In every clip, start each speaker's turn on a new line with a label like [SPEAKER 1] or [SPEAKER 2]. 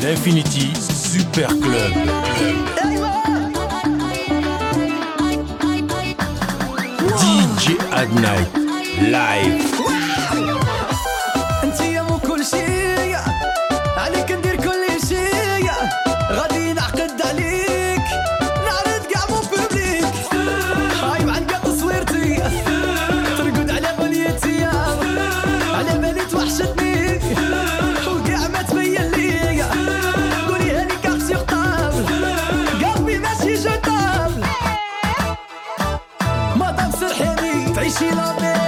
[SPEAKER 1] L'Infinity Super Club. DJ Adnight Live.
[SPEAKER 2] she loved me.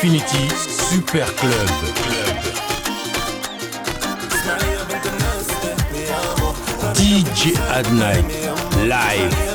[SPEAKER 1] Infinity Super Club. DJ Adnight Live.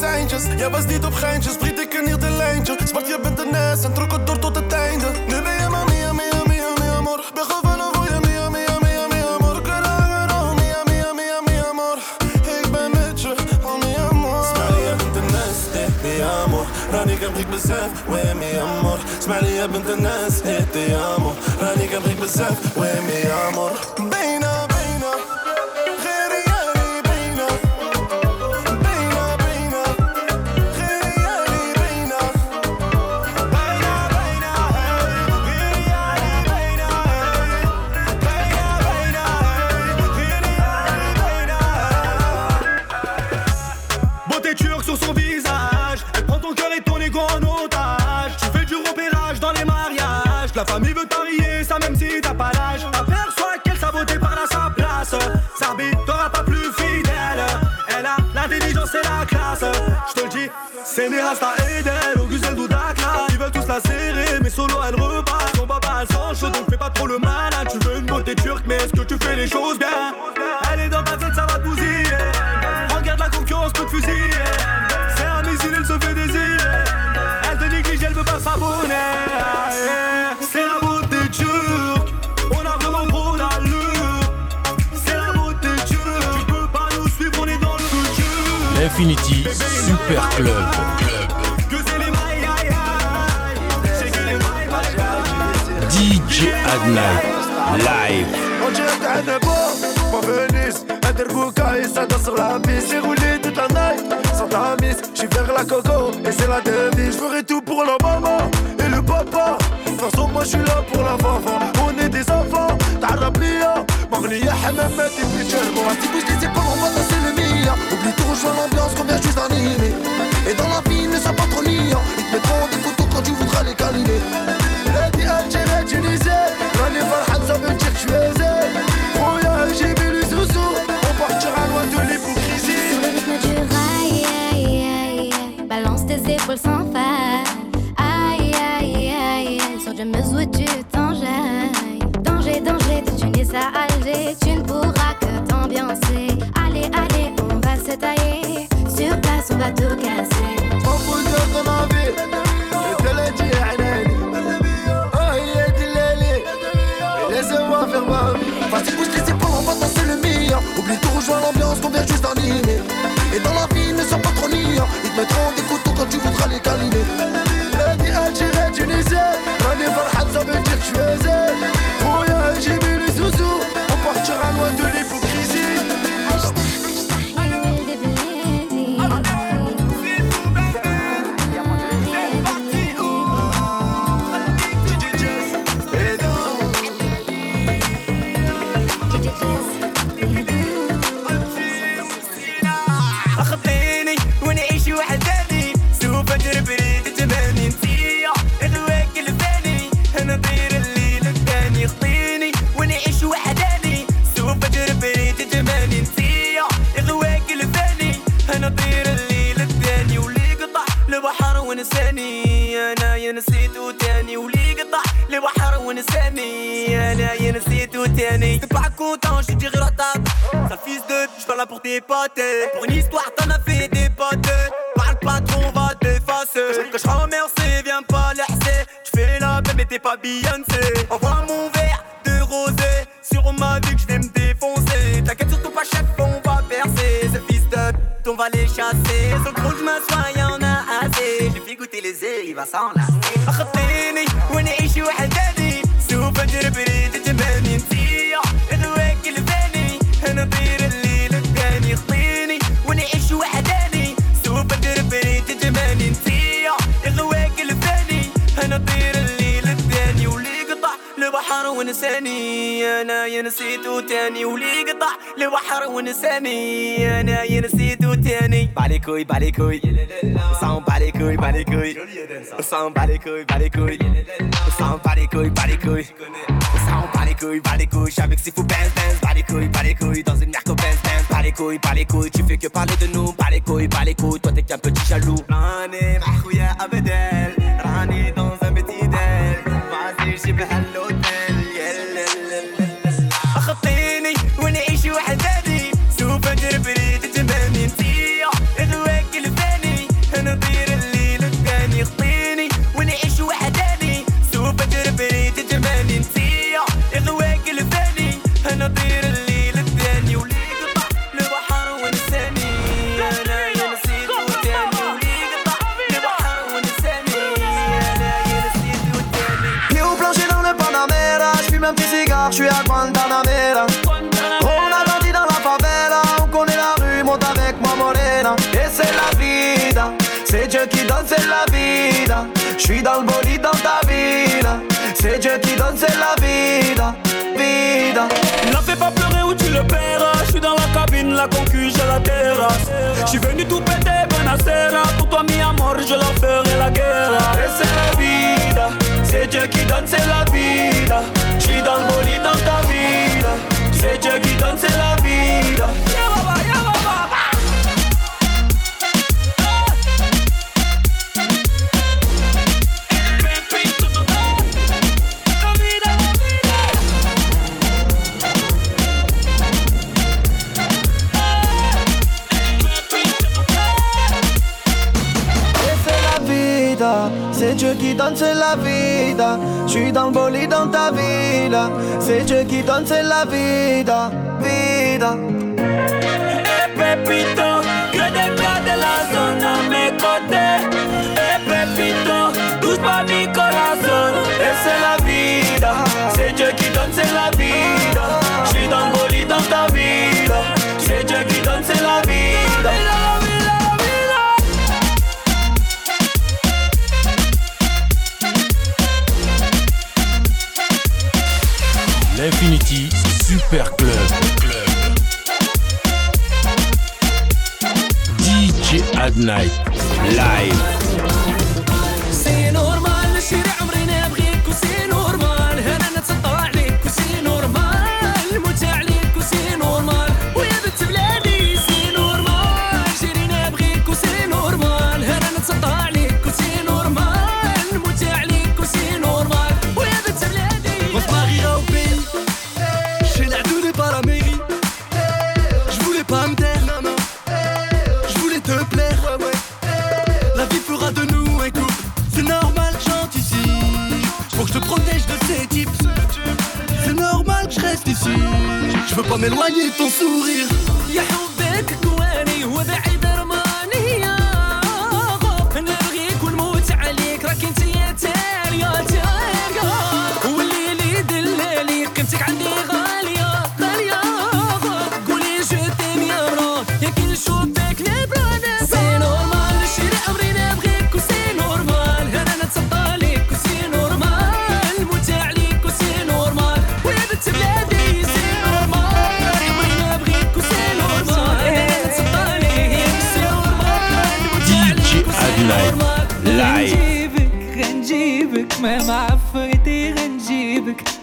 [SPEAKER 3] Seintjes. Jij was niet op geintjes, vriend ik er niet de lijntje. Zwart, je bent de nest en trok het door tot het einde. Nu ben je maar mia, mia, mia, mia, amor. Ben gevallen voor je, mia, mia, mia, mia, amor. Karanger, oh, mia, mia, mia, mia, amor. Ik ben met je, oh, mia, amor. Smiley, je bent de nest, eh, mia, amor. Rani, ik heb ik besef, ouais, mia, amor. Smiley, je bent de nest, eh, te amo. Rani,
[SPEAKER 4] elle repart Son papa elle sent chaud donc fais pas trop le malin. Tu veux une beauté turque mais est-ce que tu fais les choses bien? Elle est dans ta tête ça va te bousiller. Regarde la concurrence peut te fusiller C'est un missile, elle se fait désirer. Elle te néglige, elle veut pas s'abonner. C'est la beauté turque. On a vraiment trop d'allure. C'est la beauté turque. Tu peux pas nous suivre, on est dans le futur.
[SPEAKER 5] Infinity Super Club.
[SPEAKER 3] pas Venise Interbuka et ça danse sur la piste J'ai roulé toute la night, sans ta mise J'suis vers la coco et c'est la devise J'ferai tout pour la maman et le papa De toute façon moi j'suis là pour la fafa On est des enfants, تعرب ليا مغنية حماماتي في جربة
[SPEAKER 6] Si bouge les épaules, on va danser le mia Oublie tout, rejoins l'ambiance qu'on vient juste d'animer
[SPEAKER 7] Alger, tu ne pourras que t'ambiancer. Allez, allez, on va se tailler. Sur place, on va tout casser.
[SPEAKER 6] Vas-y bouge on va danser le meilleur Oublie tout, rejoins l'ambiance, juste d'animer. Et dans la vie, ne sois pas trop Ils te mettront des couteaux quand tu voudras les câliner.
[SPEAKER 3] Lundi, Algérie, Tunisie Rani Farhad, ça veut dire que
[SPEAKER 4] je faisais racontes, content, je dirai la table. Sale fils de je parle là pour tes potes. Pour une histoire, t'en as fait des potes. Parle pas trop, on va t'effacer. Que je remercie, viens pas laisser. Tu fais la même, mais t'es pas Beyoncé. Envoie mon verre de rosé. Sur ma vie que je vais me défoncer. T'inquiète surtout pas, chef, on va percer. Sale fils de on va les chasser. Sur le trône, je m'assois, y'en a assez. Je fais goûter les ailes, il va s'enlacer. ونساني أنا يا تاني ولي قطع البحر ونساني أنا يا نسيتو تاني. بعليكوي بعليكوي صعب عليكوي بعليكوي صعب عليكوي بعليكوي صعب عليكوي بعليكوي صعب عليكوي بعليكوي شعبك سيفو بانز بانز. بعليكوي بعليكوي دازم نحكو بانز بانز. بعليكوي بعليكوي tu fais que parler de nous بعليكوي بعليكوي toi t'es qu'un petit jaloux راني مع خويا أبدال. راني دون un petit
[SPEAKER 8] دال. ما عادش بهاللوتيل c'est la vida, vida.
[SPEAKER 4] Ne fais pas pleurer ou tu le paieras. Je suis dans la cabine, la concu, j'ai la terrasse. Je suis venu tout péter, Benacera. Pour toi, mi amour, je leur ferai la guerre.
[SPEAKER 8] Et c'est la vida, c'est Dieu qui donne, c'est la vida. Je dans le bolide c'est Dieu qui donne, la vida. Je suis dans le bolide dans ta vida, c'est Dieu qui donne, la vida, vida.
[SPEAKER 4] Eh Pepito, que des gars de la zone à mes côtés. Eh Pepito, touche pas mi corazón.
[SPEAKER 8] Et c'est la vida, c'est Dieu qui donne, c'est la
[SPEAKER 5] L'Infinity Super Club. DJ Adnight Live.
[SPEAKER 9] Vie fera de nous un couple. C'est normal j'anticipe Faut que je te protège de ces types. C'est normal je reste ici. Je veux pas m'éloigner de ton sourire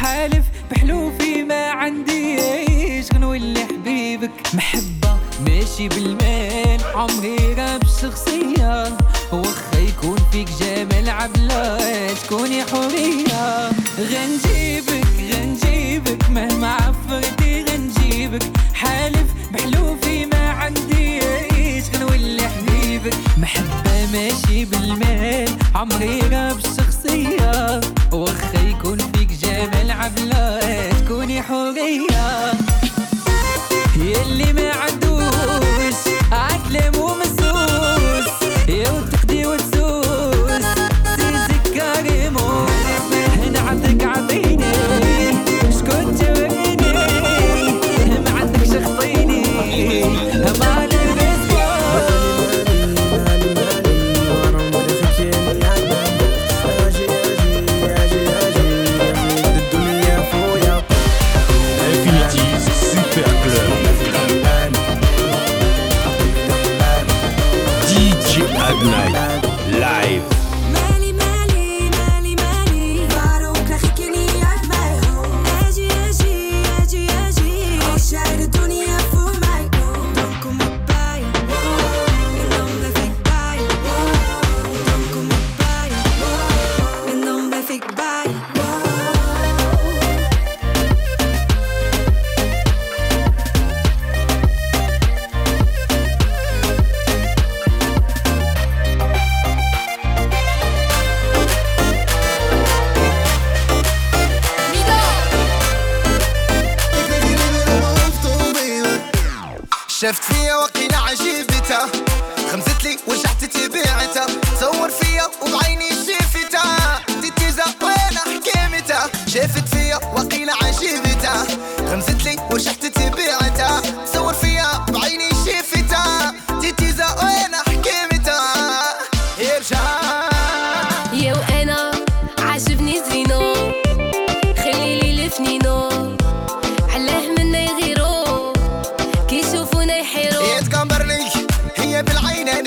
[SPEAKER 9] حالف بحلوفي ما عنديش غنولي حبيبك محبة ماشي بالمال. عمري راب الشخصية وخا يكون فيك جمال عبلة تكوني حرية غنجيبك غنجيبك. مهما عفرتي غنجيبك. حالف بحلوفي ما عنديش غنولي حبيبك محبة ماشي بالمال. عمري راب الشخصية وخا يكون بلعب لو تكوني حورية. يلي ما عندوش عتلة مو
[SPEAKER 8] شافت فيا وقيل عجيبتها غمزت لي ورجعت تبيعتها تصور فيا وبعيني
[SPEAKER 10] شي
[SPEAKER 4] كان برلي هي
[SPEAKER 1] بالعينين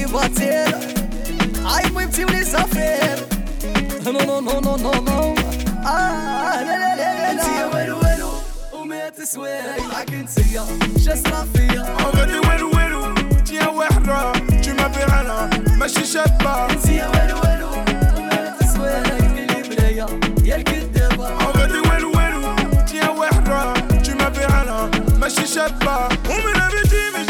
[SPEAKER 1] célibataire Aïe, moi, petit, les affaires Non, non, non, non, non, non Ah, la, la, la, la,
[SPEAKER 4] la ويلو ويلو ومات سوايع معاك انتيا جاسرة فيا اغادي ويلو ويلو
[SPEAKER 2] انتيا واحدة tu m'appelles Anna
[SPEAKER 4] ماشي شابة انتيا ويلو ويلو ومات سوايع قلبي بلايا يا الكدابة اغادي ويلو ويلو
[SPEAKER 2] انتيا واحدة tu m'appelles Anna ماشي شابة
[SPEAKER 6] ومن بيتي مش